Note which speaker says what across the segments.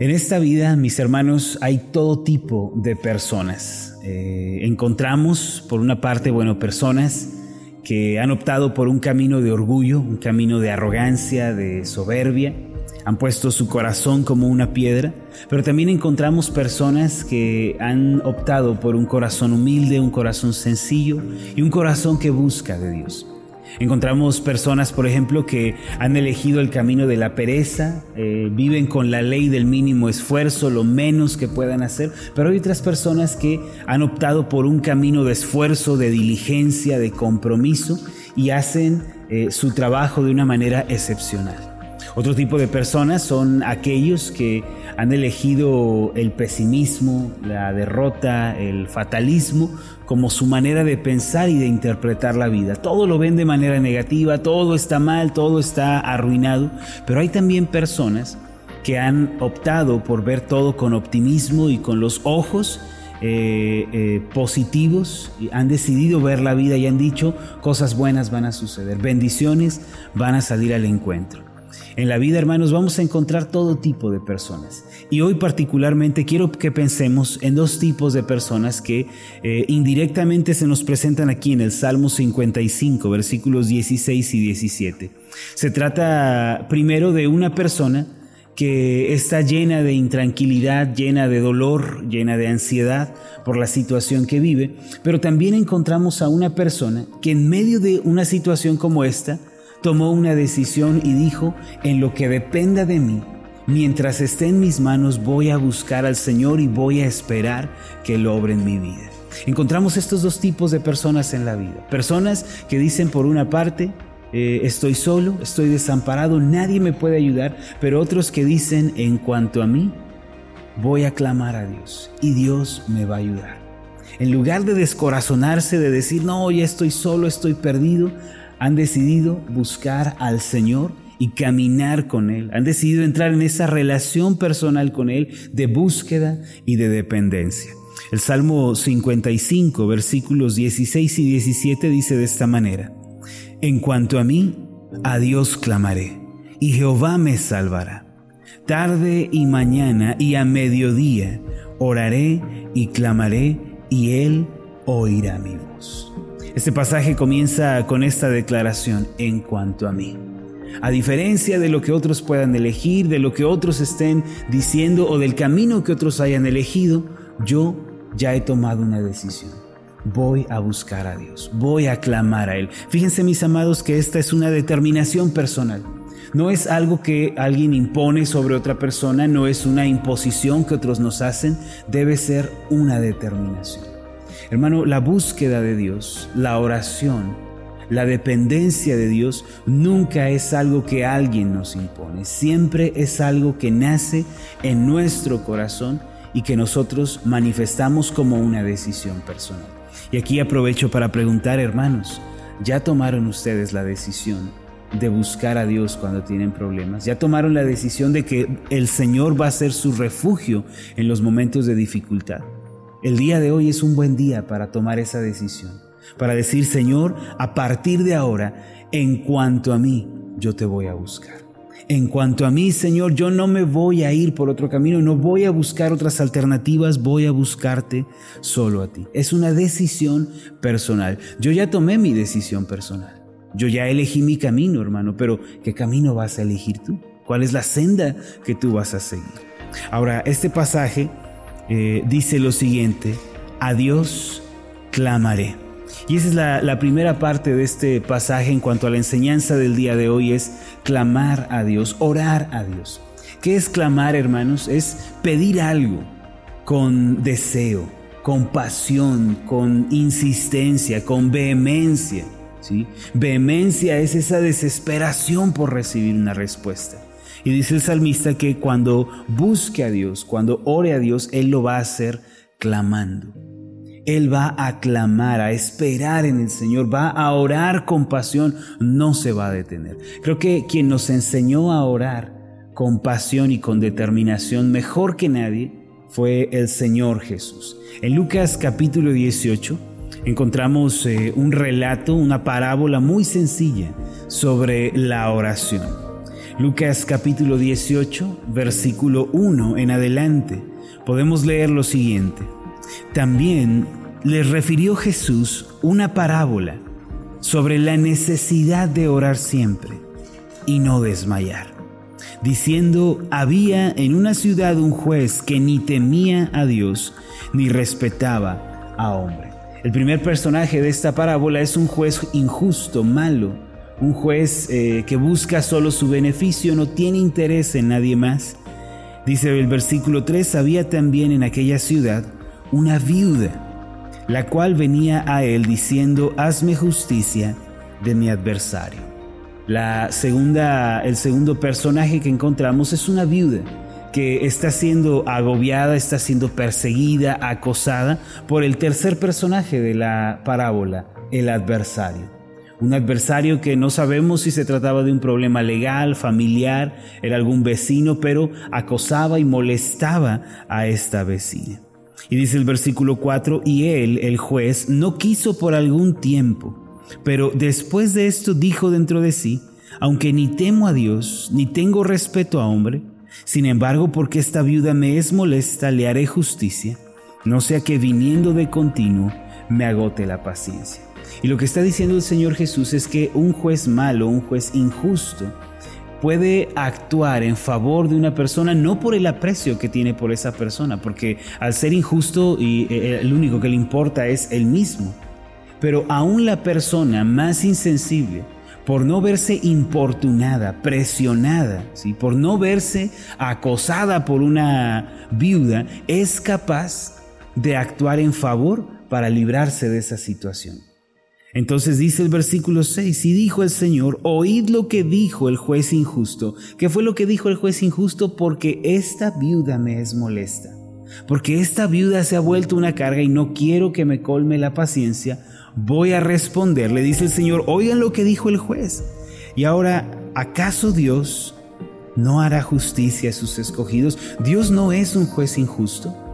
Speaker 1: En esta vida, mis hermanos, hay todo tipo de personas. Eh, encontramos, por una parte, bueno, personas que han optado por un camino de orgullo, un camino de arrogancia, de soberbia, han puesto su corazón como una piedra, pero también encontramos personas que han optado por un corazón humilde, un corazón sencillo y un corazón que busca de Dios. Encontramos personas, por ejemplo, que han elegido el camino de la pereza, eh, viven con la ley del mínimo esfuerzo, lo menos que puedan hacer, pero hay otras personas que han optado por un camino de esfuerzo, de diligencia, de compromiso y hacen eh, su trabajo de una manera excepcional. Otro tipo de personas son aquellos que han elegido el pesimismo, la derrota, el fatalismo como su manera de pensar y de interpretar la vida. Todo lo ven de manera negativa, todo está mal, todo está arruinado, pero hay también personas que han optado por ver todo con optimismo y con los ojos eh, eh, positivos, han decidido ver la vida y han dicho cosas buenas van a suceder, bendiciones van a salir al encuentro. En la vida, hermanos, vamos a encontrar todo tipo de personas. Y hoy particularmente quiero que pensemos en dos tipos de personas que eh, indirectamente se nos presentan aquí en el Salmo 55, versículos 16 y 17. Se trata primero de una persona que está llena de intranquilidad, llena de dolor, llena de ansiedad por la situación que vive, pero también encontramos a una persona que en medio de una situación como esta, tomó una decisión y dijo, en lo que dependa de mí, mientras esté en mis manos voy a buscar al Señor y voy a esperar que lo obre en mi vida. Encontramos estos dos tipos de personas en la vida. Personas que dicen por una parte, eh, estoy solo, estoy desamparado, nadie me puede ayudar, pero otros que dicen, en cuanto a mí, voy a clamar a Dios y Dios me va a ayudar. En lugar de descorazonarse, de decir, no, ya estoy solo, estoy perdido, han decidido buscar al Señor y caminar con Él. Han decidido entrar en esa relación personal con Él de búsqueda y de dependencia. El Salmo 55, versículos 16 y 17 dice de esta manera, En cuanto a mí, a Dios clamaré, y Jehová me salvará. Tarde y mañana y a mediodía oraré y clamaré, y Él oirá mi voz. Este pasaje comienza con esta declaración en cuanto a mí. A diferencia de lo que otros puedan elegir, de lo que otros estén diciendo o del camino que otros hayan elegido, yo ya he tomado una decisión. Voy a buscar a Dios, voy a clamar a Él. Fíjense mis amados que esta es una determinación personal. No es algo que alguien impone sobre otra persona, no es una imposición que otros nos hacen, debe ser una determinación. Hermano, la búsqueda de Dios, la oración, la dependencia de Dios nunca es algo que alguien nos impone, siempre es algo que nace en nuestro corazón y que nosotros manifestamos como una decisión personal. Y aquí aprovecho para preguntar, hermanos, ¿ya tomaron ustedes la decisión de buscar a Dios cuando tienen problemas? ¿Ya tomaron la decisión de que el Señor va a ser su refugio en los momentos de dificultad? El día de hoy es un buen día para tomar esa decisión, para decir, Señor, a partir de ahora, en cuanto a mí, yo te voy a buscar. En cuanto a mí, Señor, yo no me voy a ir por otro camino, no voy a buscar otras alternativas, voy a buscarte solo a ti. Es una decisión personal. Yo ya tomé mi decisión personal. Yo ya elegí mi camino, hermano, pero ¿qué camino vas a elegir tú? ¿Cuál es la senda que tú vas a seguir? Ahora, este pasaje eh, dice lo siguiente, a Dios clamaré. Y esa es la, primera parte de este pasaje en cuanto a la enseñanza del día de hoy, es clamar a Dios, orar a Dios. ¿Qué es clamar, hermanos? Es pedir algo con deseo, con pasión, con insistencia, con vehemencia. ¿sí? Vehemencia es esa desesperación por recibir una respuesta. Y dice el salmista que cuando busque a Dios, cuando ore a Dios, Él lo va a hacer clamando. Él va a clamar, a esperar en el Señor, va a orar con pasión, no se va a detener. Creo que quien nos enseñó a orar con pasión y con determinación mejor que nadie fue el Señor Jesús. En Lucas capítulo 18 encontramos eh, un relato, una parábola muy sencilla sobre la oración. Lucas capítulo 18, versículo 1 en adelante, podemos leer lo siguiente. También les refirió Jesús una parábola sobre la necesidad de orar siempre y no desmayar, diciendo, había en una ciudad un juez que ni temía a Dios ni respetaba a hombre. El primer personaje de esta parábola es un juez injusto, malo, un juez eh, que busca solo su beneficio, no tiene interés en nadie más. Dice el versículo 3, había también en aquella ciudad una viuda la cual venía a él diciendo, hazme justicia de mi adversario. La segunda, el segundo personaje que encontramos es una viuda que está siendo agobiada, está siendo perseguida, acosada por el tercer personaje de la parábola, el adversario. Un adversario que no sabemos si se trataba de un problema legal, familiar, era algún vecino, pero acosaba y molestaba a esta vecina. Y dice el versículo 4, y él, el juez, no quiso por algún tiempo, pero después de esto dijo dentro de sí, aunque ni temo a Dios, ni tengo respeto a hombre, sin embargo, porque esta viuda me es molesta, le haré justicia, no sea que viniendo de continuo me agote la paciencia. Y lo que está diciendo el Señor Jesús es que un juez malo, un juez injusto, puede actuar en favor de una persona no por el aprecio que tiene por esa persona, porque al ser injusto y eh, el único que le importa es el mismo. Pero aún la persona más insensible, por no verse importunada, presionada, ¿sí? por no verse acosada por una viuda, es capaz de actuar en favor para librarse de esa situación. Entonces dice el versículo 6, y dijo el Señor, oíd lo que dijo el juez injusto. ¿Qué fue lo que dijo el juez injusto? Porque esta viuda me es molesta. Porque esta viuda se ha vuelto una carga y no quiero que me colme la paciencia. Voy a responder, le dice el Señor, oigan lo que dijo el juez. Y ahora, ¿acaso Dios no hará justicia a sus escogidos? ¿Dios no es un juez injusto?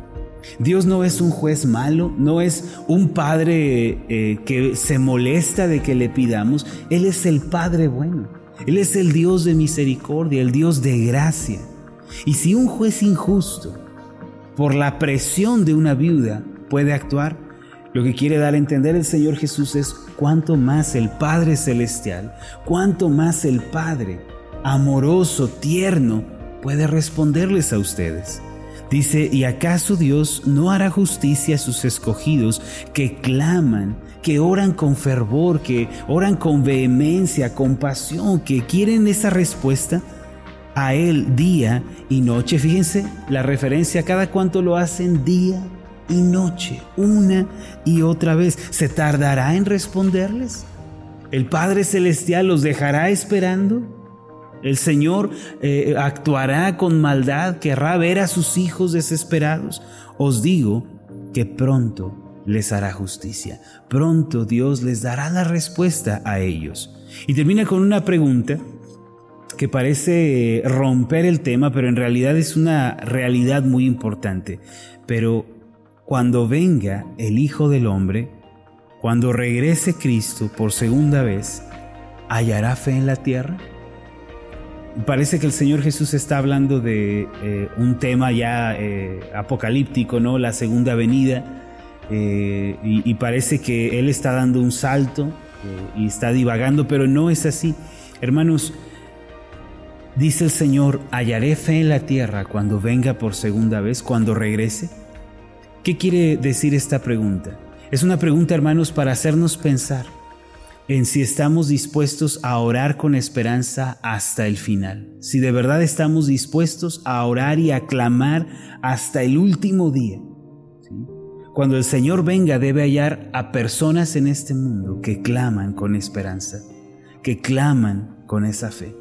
Speaker 1: Dios no es un juez malo, no es un padre eh, que se molesta de que le pidamos, Él es el Padre bueno, Él es el Dios de misericordia, el Dios de gracia. Y si un juez injusto, por la presión de una viuda, puede actuar, lo que quiere dar a entender el Señor Jesús es cuánto más el Padre Celestial, cuánto más el Padre amoroso, tierno, puede responderles a ustedes. Dice, ¿y acaso Dios no hará justicia a sus escogidos que claman, que oran con fervor, que oran con vehemencia, con pasión, que quieren esa respuesta? A Él día y noche. Fíjense la referencia, cada cuanto lo hacen día y noche, una y otra vez. ¿Se tardará en responderles? ¿El Padre Celestial los dejará esperando? El Señor eh, actuará con maldad, querrá ver a sus hijos desesperados. Os digo que pronto les hará justicia. Pronto Dios les dará la respuesta a ellos. Y termina con una pregunta que parece romper el tema, pero en realidad es una realidad muy importante. Pero cuando venga el Hijo del Hombre, cuando regrese Cristo por segunda vez, ¿hallará fe en la tierra? Parece que el Señor Jesús está hablando de eh, un tema ya eh, apocalíptico, ¿no? La segunda venida. Eh, y, y, parece que Él está dando un salto y está divagando, pero no es así. Hermanos, dice el Señor, hallaré fe en la tierra cuando venga por segunda vez, cuando regrese. ¿Qué quiere decir esta pregunta? Es una pregunta, hermanos, para hacernos pensar en si estamos dispuestos a orar con esperanza hasta el final, si de verdad estamos dispuestos a orar y a clamar hasta el último día. Cuando el Señor venga debe hallar a personas en este mundo que claman con esperanza, que claman con esa fe.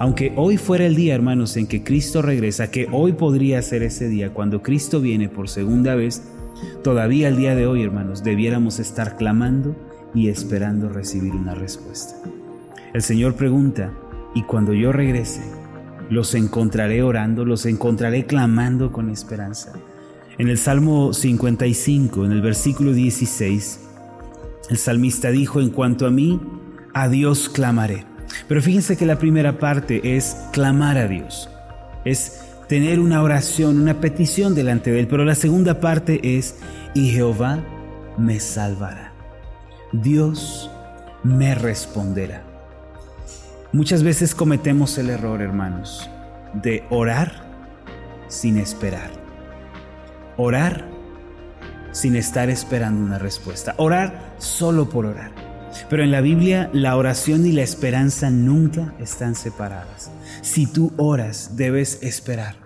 Speaker 1: Aunque hoy fuera el día, hermanos, en que Cristo regresa, que hoy podría ser ese día, cuando Cristo viene por segunda vez, todavía el día de hoy, hermanos, debiéramos estar clamando y esperando recibir una respuesta. El Señor pregunta, y cuando yo regrese, los encontraré orando, los encontraré clamando con esperanza. En el Salmo 55, en el versículo 16, el salmista dijo, en cuanto a mí, a Dios clamaré. Pero fíjense que la primera parte es clamar a Dios, es tener una oración, una petición delante de Él. Pero la segunda parte es, y Jehová me salvará. Dios me responderá. Muchas veces cometemos el error, hermanos, de orar sin esperar. Orar sin estar esperando una respuesta. Orar solo por orar. Pero en la Biblia la oración y la esperanza nunca están separadas. Si tú oras, debes esperar.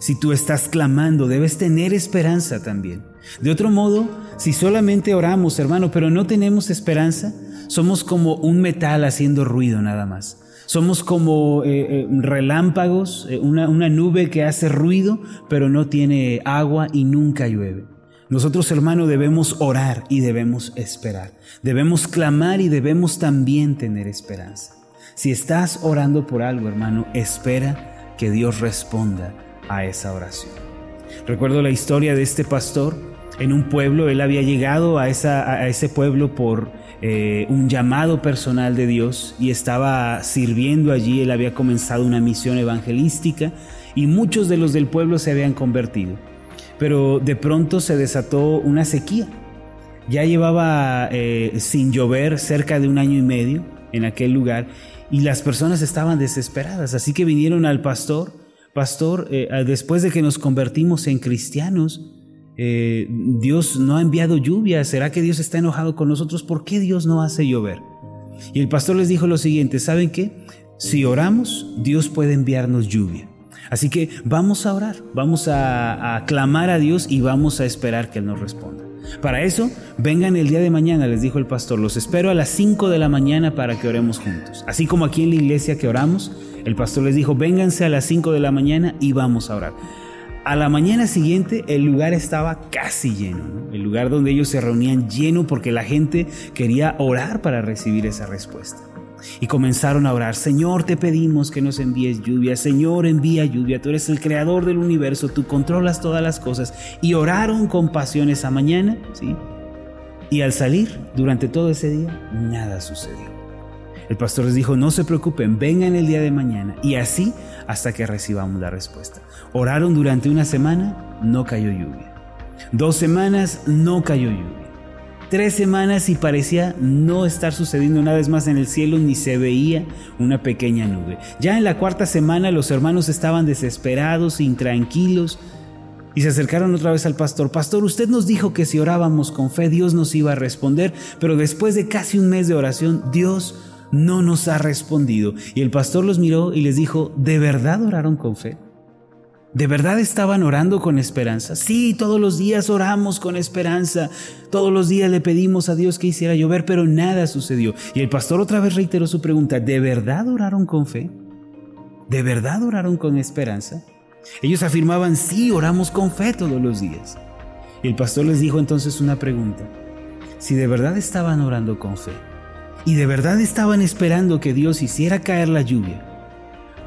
Speaker 1: Si tú estás clamando, debes tener esperanza también. De otro modo, si solamente oramos, hermano, pero no tenemos esperanza, somos como un metal haciendo ruido nada más. Somos como eh, eh, relámpagos, eh, una, una nube que hace ruido, pero no tiene agua y nunca llueve. Nosotros, hermano, debemos orar y debemos esperar. Debemos clamar y debemos también tener esperanza. Si estás orando por algo, hermano, espera que Dios responda a esa oración. Recuerdo la historia de este pastor en un pueblo. Él había llegado a, esa, a ese pueblo por eh, un llamado personal de Dios y estaba sirviendo allí. Él había comenzado una misión evangelística y muchos de los del pueblo se habían convertido. Pero de pronto se desató una sequía. Ya llevaba eh, sin llover cerca de un año y medio en aquel lugar y las personas estaban desesperadas. Así que vinieron al pastor, pastor, eh, después de que nos convertimos en cristianos, eh, Dios no ha enviado lluvia, ¿será que Dios está enojado con nosotros? ¿Por qué Dios no hace llover? Y el pastor les dijo lo siguiente, ¿saben qué? Si oramos, Dios puede enviarnos lluvia. Así que vamos a orar, vamos a, a clamar a Dios y vamos a esperar que Él nos responda. Para eso, vengan el día de mañana, les dijo el pastor, los espero a las 5 de la mañana para que oremos juntos. Así como aquí en la iglesia que oramos, el pastor les dijo, vénganse a las 5 de la mañana y vamos a orar. A la mañana siguiente el lugar estaba casi lleno, el lugar donde ellos se reunían lleno porque la gente quería orar para recibir esa respuesta. Y comenzaron a orar, Señor, te pedimos que nos envíes lluvia, Señor, envía lluvia, tú eres el creador del universo, tú controlas todas las cosas. Y oraron con pasión esa mañana, ¿sí? Y al salir, durante todo ese día, nada sucedió. El pastor les dijo, no se preocupen, vengan el día de mañana y así hasta que recibamos la respuesta. Oraron durante una semana, no cayó lluvia. Dos semanas, no cayó lluvia. Tres semanas y parecía no estar sucediendo una vez más en el cielo ni se veía una pequeña nube. Ya en la cuarta semana los hermanos estaban desesperados, intranquilos, y se acercaron otra vez al pastor. Pastor, usted nos dijo que si orábamos con fe Dios nos iba a responder, pero después de casi un mes de oración Dios no nos ha respondido. Y el pastor los miró y les dijo, ¿de verdad oraron con fe? ¿De verdad estaban orando con esperanza? Sí, todos los días oramos con esperanza. Todos los días le pedimos a Dios que hiciera llover, pero nada sucedió. Y el pastor otra vez reiteró su pregunta, ¿de verdad oraron con fe? ¿De verdad oraron con esperanza? Ellos afirmaban, sí, oramos con fe todos los días. Y el pastor les dijo entonces una pregunta. Si de verdad estaban orando con fe, y de verdad estaban esperando que Dios hiciera caer la lluvia,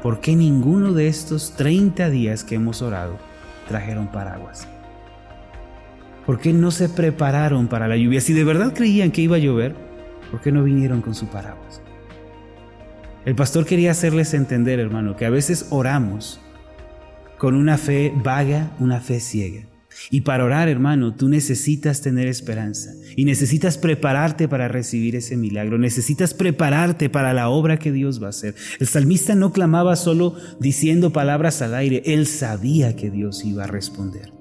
Speaker 1: ¿por qué ninguno de estos 30 días que hemos orado trajeron paraguas? ¿Por qué no se prepararon para la lluvia? Si de verdad creían que iba a llover, ¿por qué no vinieron con su paraguas? El pastor quería hacerles entender, hermano, que a veces oramos con una fe vaga, una fe ciega. Y para orar, hermano, tú necesitas tener esperanza y necesitas prepararte para recibir ese milagro, necesitas prepararte para la obra que Dios va a hacer. El salmista no clamaba solo diciendo palabras al aire, él sabía que Dios iba a responder.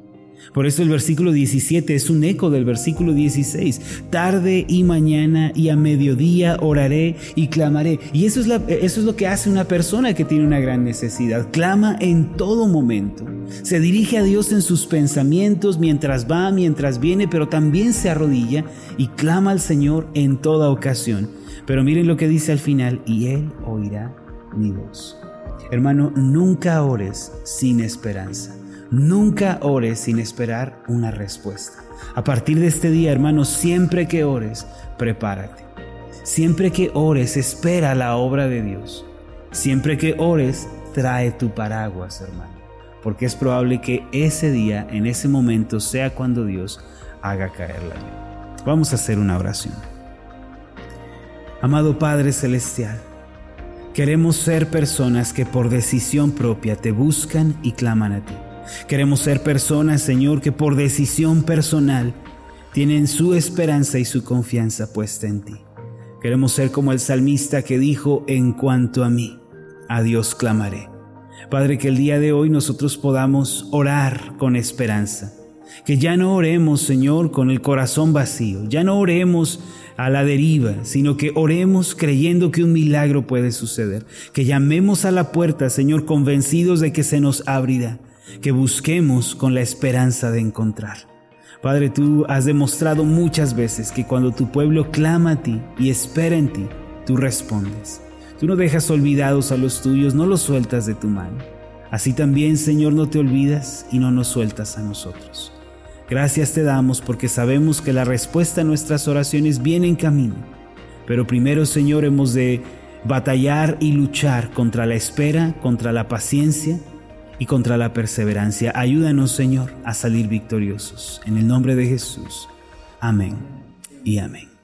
Speaker 1: Por eso el versículo 17 es un eco del versículo 16. Tarde y mañana y a mediodía oraré y clamaré. Y eso es, eso es lo que hace una persona que tiene una gran necesidad. Clama en todo momento. Se dirige a Dios en sus pensamientos mientras va, mientras viene, pero también se arrodilla y clama al Señor en toda ocasión. Pero miren lo que dice al final, y Él oirá mi voz. Hermano, nunca ores sin esperanza. Nunca ores sin esperar una respuesta. A partir de este día, hermano, siempre que ores, prepárate. Siempre que ores, espera la obra de Dios. Siempre que ores, trae tu paraguas, hermano. Porque es probable que ese día, en ese momento, sea cuando Dios haga caer la lluvia. Vamos a hacer una oración. Amado Padre Celestial, Queremos ser personas que por decisión propia te buscan y claman a ti. Queremos ser personas, Señor, que por decisión personal tienen su esperanza y su confianza puesta en ti. Queremos ser como el salmista que dijo, en cuanto a mí, a Dios clamaré. Padre, que el día de hoy nosotros podamos orar con esperanza. Que ya no oremos, Señor, con el corazón vacío. Ya no oremos a la deriva, sino que oremos creyendo que un milagro puede suceder. Que llamemos a la puerta, Señor, convencidos de que se nos abrirá. Que busquemos con la esperanza de encontrar. Padre, tú has demostrado muchas veces que cuando tu pueblo clama a ti y espera en ti, tú respondes. Tú no dejas olvidados a los tuyos, no los sueltas de tu mano. Así también, Señor, no te olvidas y no nos sueltas a nosotros. Gracias te damos porque sabemos que la respuesta a nuestras oraciones viene en camino. Pero primero, Señor, hemos de batallar y luchar contra la espera, contra la paciencia y contra la perseverancia. Ayúdanos, Señor, a salir victoriosos. En el nombre de Jesús. Amén y amén.